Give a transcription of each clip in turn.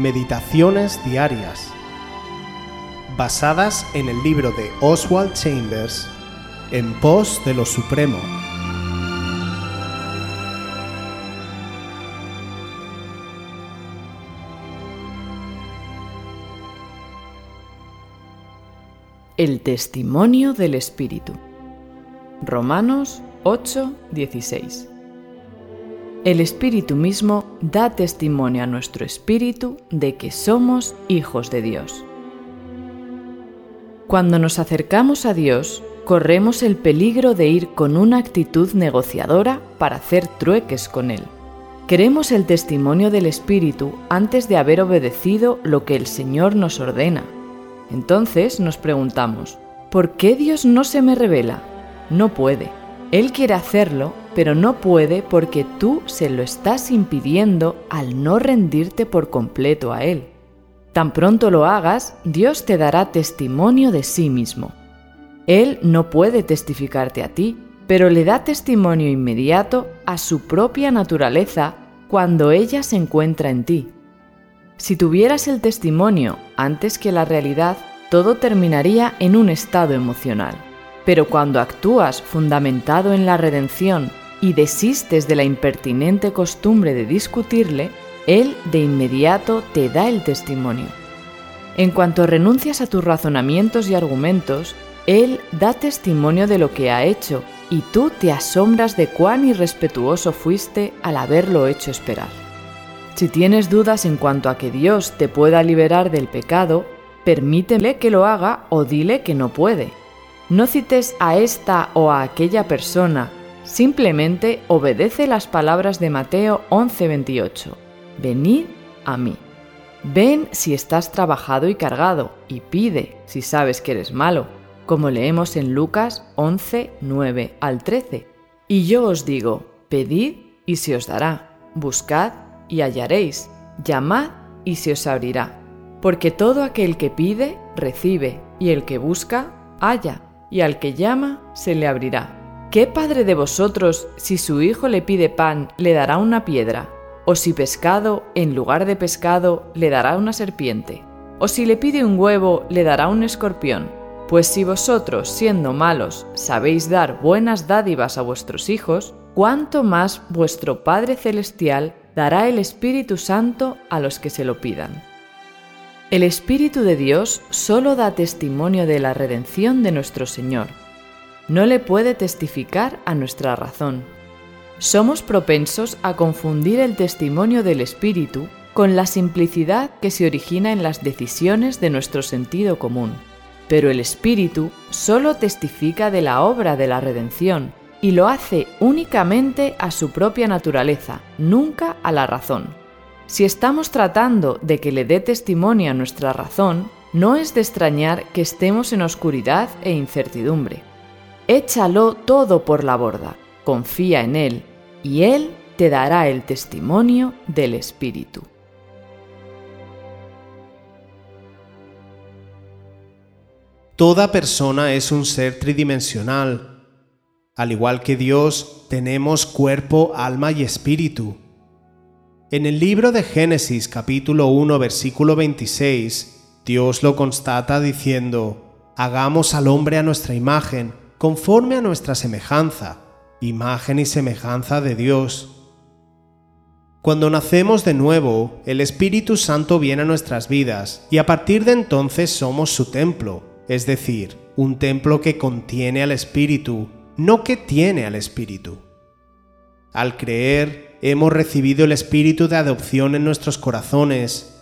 Meditaciones Diarias, basadas en el libro de Oswald Chambers, En pos de lo Supremo. El testimonio del Espíritu. Romanos 8, 16. El Espíritu mismo da testimonio a nuestro espíritu de que somos hijos de Dios. Cuando nos acercamos a Dios, corremos el peligro de ir con una actitud negociadora para hacer trueques con Él. Queremos el testimonio del Espíritu antes de haber obedecido lo que el Señor nos ordena. Entonces nos preguntamos, ¿por qué Dios no se me revela? No puede. Él quiere hacerlo, pero no puede porque tú se lo estás impidiendo al no rendirte por completo a Él. Tan pronto lo hagas, Dios te dará testimonio de sí mismo. Él no puede testificarte a ti, pero le da testimonio inmediato a su propia naturaleza cuando ella se encuentra en ti. Si tuvieras el testimonio antes que la realidad, todo terminaría en un estado emocional. Pero cuando actúas fundamentado en la redención y desistes de la impertinente costumbre de discutirle, Él de inmediato te da el testimonio. En cuanto renuncias a tus razonamientos y argumentos, Él da testimonio de lo que ha hecho y tú te asombras de cuán irrespetuoso fuiste al haberlo hecho esperar. Si tienes dudas en cuanto a que Dios te pueda liberar del pecado, permítele que lo haga o dile que no puede. No cites a esta o a aquella persona, simplemente obedece las palabras de Mateo 11:28. Venid a mí. Ven si estás trabajado y cargado, y pide si sabes que eres malo, como leemos en Lucas 11, 9 al 13. Y yo os digo, pedid y se os dará, buscad y hallaréis, llamad y se os abrirá. Porque todo aquel que pide, recibe, y el que busca, halla y al que llama se le abrirá. ¿Qué padre de vosotros, si su hijo le pide pan, le dará una piedra? ¿O si pescado, en lugar de pescado, le dará una serpiente? ¿O si le pide un huevo, le dará un escorpión? Pues si vosotros, siendo malos, sabéis dar buenas dádivas a vuestros hijos, ¿cuánto más vuestro Padre Celestial dará el Espíritu Santo a los que se lo pidan? El Espíritu de Dios solo da testimonio de la redención de nuestro Señor. No le puede testificar a nuestra razón. Somos propensos a confundir el testimonio del Espíritu con la simplicidad que se origina en las decisiones de nuestro sentido común. Pero el Espíritu solo testifica de la obra de la redención y lo hace únicamente a su propia naturaleza, nunca a la razón. Si estamos tratando de que le dé testimonio a nuestra razón, no es de extrañar que estemos en oscuridad e incertidumbre. Échalo todo por la borda, confía en Él, y Él te dará el testimonio del Espíritu. Toda persona es un ser tridimensional. Al igual que Dios, tenemos cuerpo, alma y espíritu. En el libro de Génesis capítulo 1 versículo 26, Dios lo constata diciendo, Hagamos al hombre a nuestra imagen, conforme a nuestra semejanza, imagen y semejanza de Dios. Cuando nacemos de nuevo, el Espíritu Santo viene a nuestras vidas y a partir de entonces somos su templo, es decir, un templo que contiene al Espíritu, no que tiene al Espíritu. Al creer, hemos recibido el Espíritu de adopción en nuestros corazones.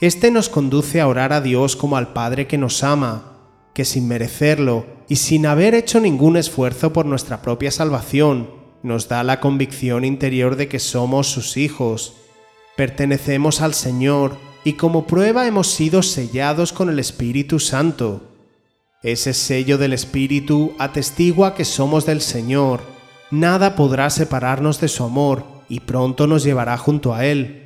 Este nos conduce a orar a Dios como al Padre que nos ama, que sin merecerlo y sin haber hecho ningún esfuerzo por nuestra propia salvación, nos da la convicción interior de que somos sus hijos. Pertenecemos al Señor y como prueba hemos sido sellados con el Espíritu Santo. Ese sello del Espíritu atestigua que somos del Señor. Nada podrá separarnos de su amor y pronto nos llevará junto a Él.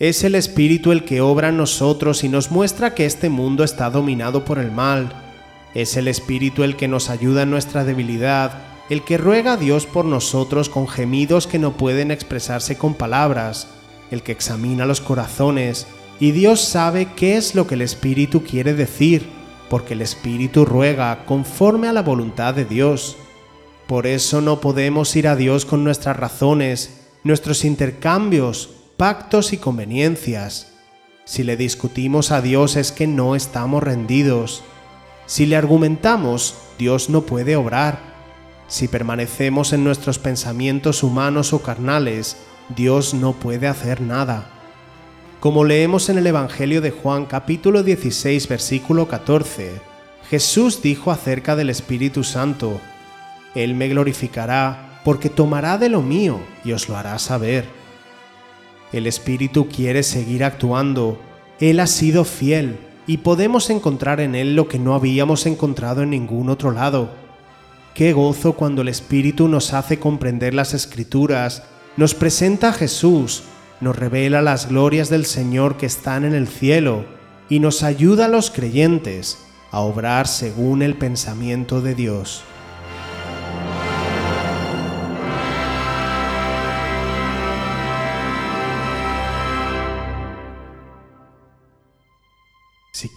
Es el Espíritu el que obra en nosotros y nos muestra que este mundo está dominado por el mal. Es el Espíritu el que nos ayuda en nuestra debilidad, el que ruega a Dios por nosotros con gemidos que no pueden expresarse con palabras, el que examina los corazones y Dios sabe qué es lo que el Espíritu quiere decir, porque el Espíritu ruega conforme a la voluntad de Dios. Por eso no podemos ir a Dios con nuestras razones, nuestros intercambios, pactos y conveniencias. Si le discutimos a Dios es que no estamos rendidos. Si le argumentamos, Dios no puede obrar. Si permanecemos en nuestros pensamientos humanos o carnales, Dios no puede hacer nada. Como leemos en el Evangelio de Juan capítulo 16 versículo 14, Jesús dijo acerca del Espíritu Santo, Él me glorificará porque tomará de lo mío y os lo hará saber. El Espíritu quiere seguir actuando, Él ha sido fiel y podemos encontrar en Él lo que no habíamos encontrado en ningún otro lado. Qué gozo cuando el Espíritu nos hace comprender las Escrituras, nos presenta a Jesús, nos revela las glorias del Señor que están en el cielo y nos ayuda a los creyentes a obrar según el pensamiento de Dios.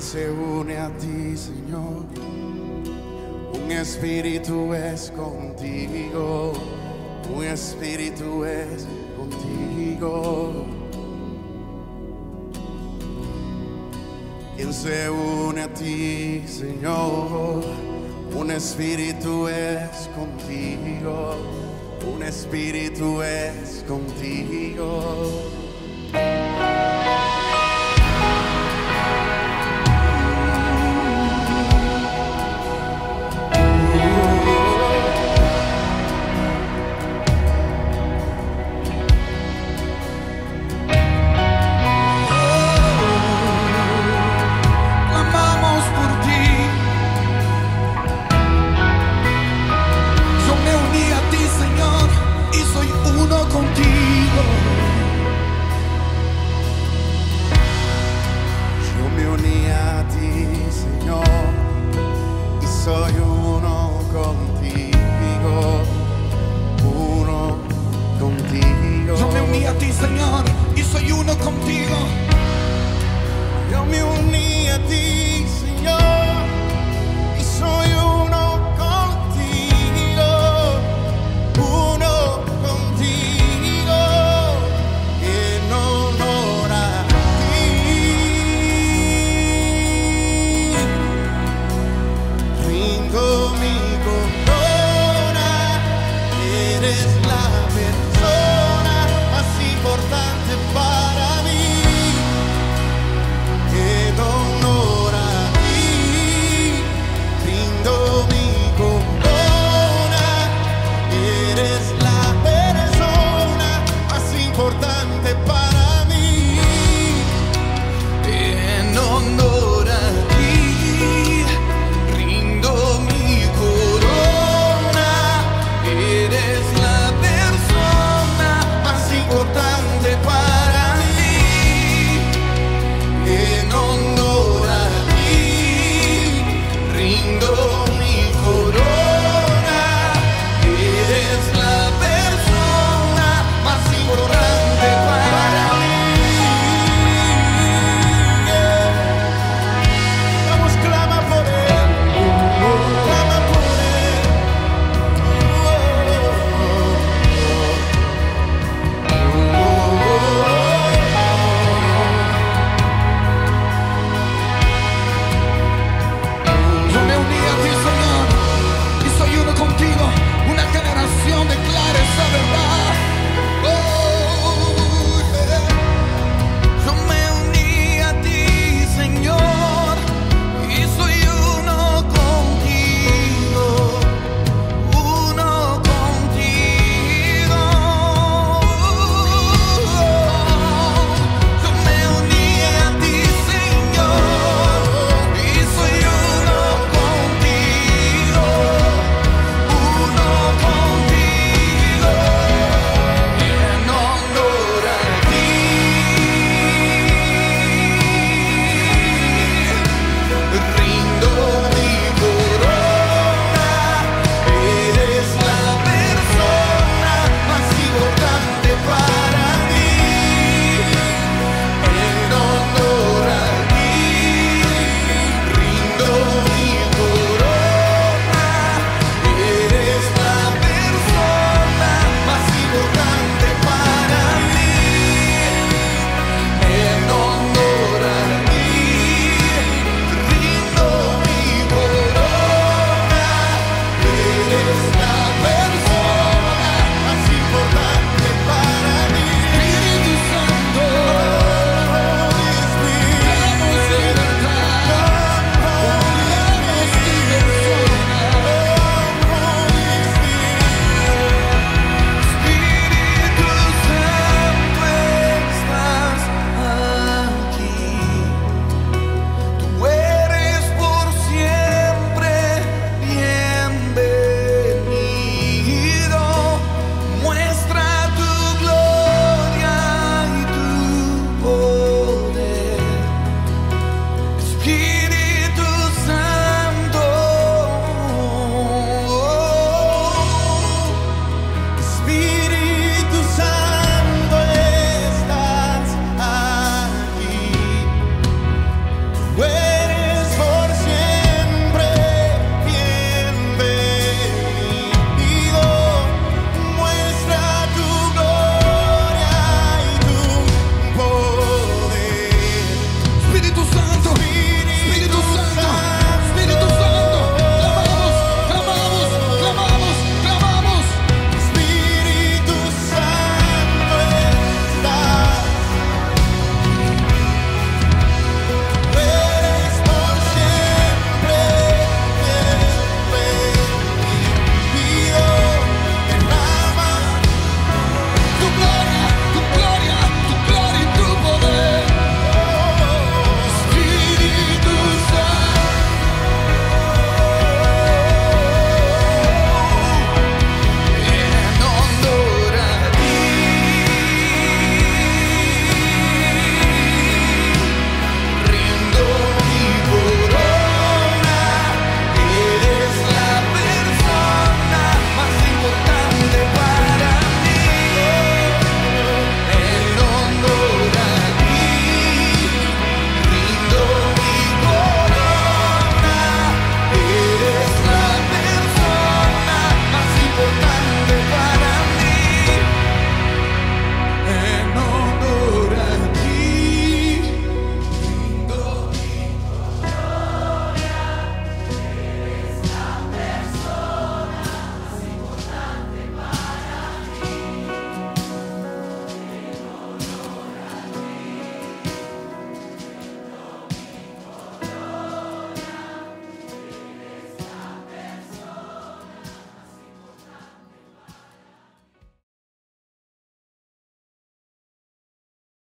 se une a ti, Señor. Un espíritu es contigo, un espíritu es contigo. Quien se une a ti, Señor. Un espíritu es contigo, un espíritu es contigo. Yo me uní a ti,